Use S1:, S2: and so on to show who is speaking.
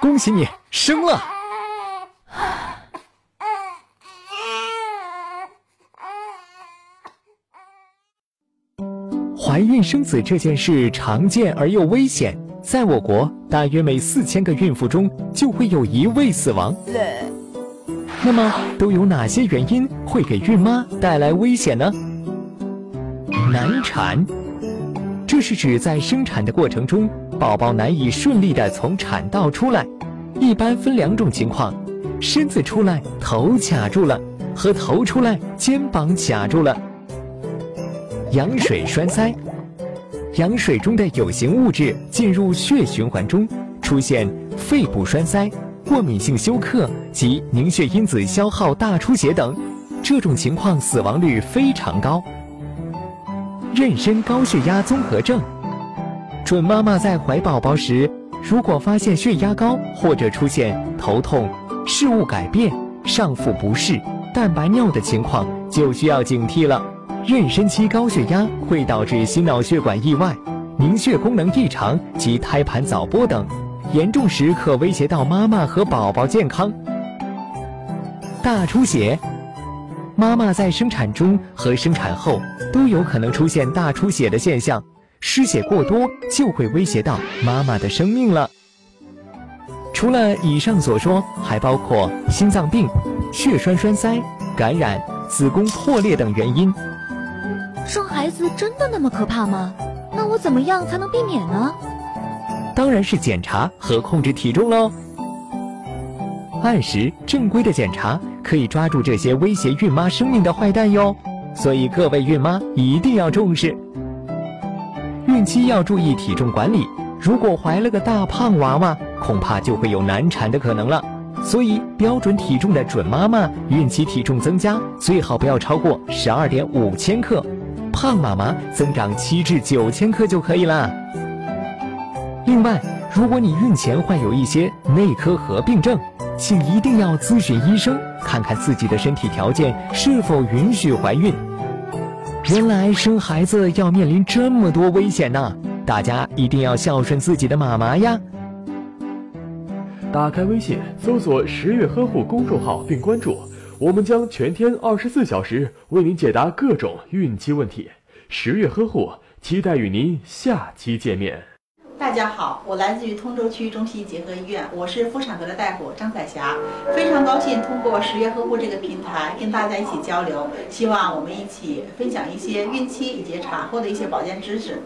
S1: 恭喜你生了！怀孕生子这件事常见而又危险，在我国，大约每四千个孕妇中就会有一位死亡。那么，都有哪些原因会给孕妈带来危险呢？难产，这是指在生产的过程中，宝宝难以顺利的从产道出来。一般分两种情况：身子出来头卡住了，和头出来肩膀卡住了。羊水栓塞，羊水中的有形物质进入血循环中，出现肺部栓塞、过敏性休克及凝血因子消耗大出血等，这种情况死亡率非常高。妊娠高血压综合症，准妈妈在怀宝宝时，如果发现血压高或者出现头痛、视物改变、上腹不适、蛋白尿的情况，就需要警惕了。妊娠期高血压会导致心脑血管意外、凝血功能异常及胎盘早剥等，严重时可威胁到妈妈和宝宝健康。大出血，妈妈在生产中和生产后都有可能出现大出血的现象，失血过多就会威胁到妈妈的生命了。除了以上所说，还包括心脏病、血栓栓塞、感染、子宫破裂等原因。
S2: 生孩子真的那么可怕吗？那我怎么样才能避免呢？
S1: 当然是检查和控制体重喽。按时正规的检查可以抓住这些威胁孕妈生命的坏蛋哟，所以各位孕妈一定要重视。孕期要注意体重管理，如果怀了个大胖娃娃，恐怕就会有难产的可能了。所以标准体重的准妈妈孕期体重增加最好不要超过十二点五千克。胖妈妈增长七至九千克就可以了。另外，如果你孕前患有一些内科合并症，请一定要咨询医生，看看自己的身体条件是否允许怀孕。原来生孩子要面临这么多危险呢，大家一定要孝顺自己的妈妈呀！
S3: 打开微信，搜索“十月呵护”公众号并关注。我们将全天二十四小时为您解答各种孕期问题，十月呵护，期待与您下期见面。
S4: 大家好，我来自于通州区中西医结合医院，我是妇产科的大夫张彩霞，非常高兴通过十月呵护这个平台跟大家一起交流，希望我们一起分享一些孕期以及产后的一些保健知识。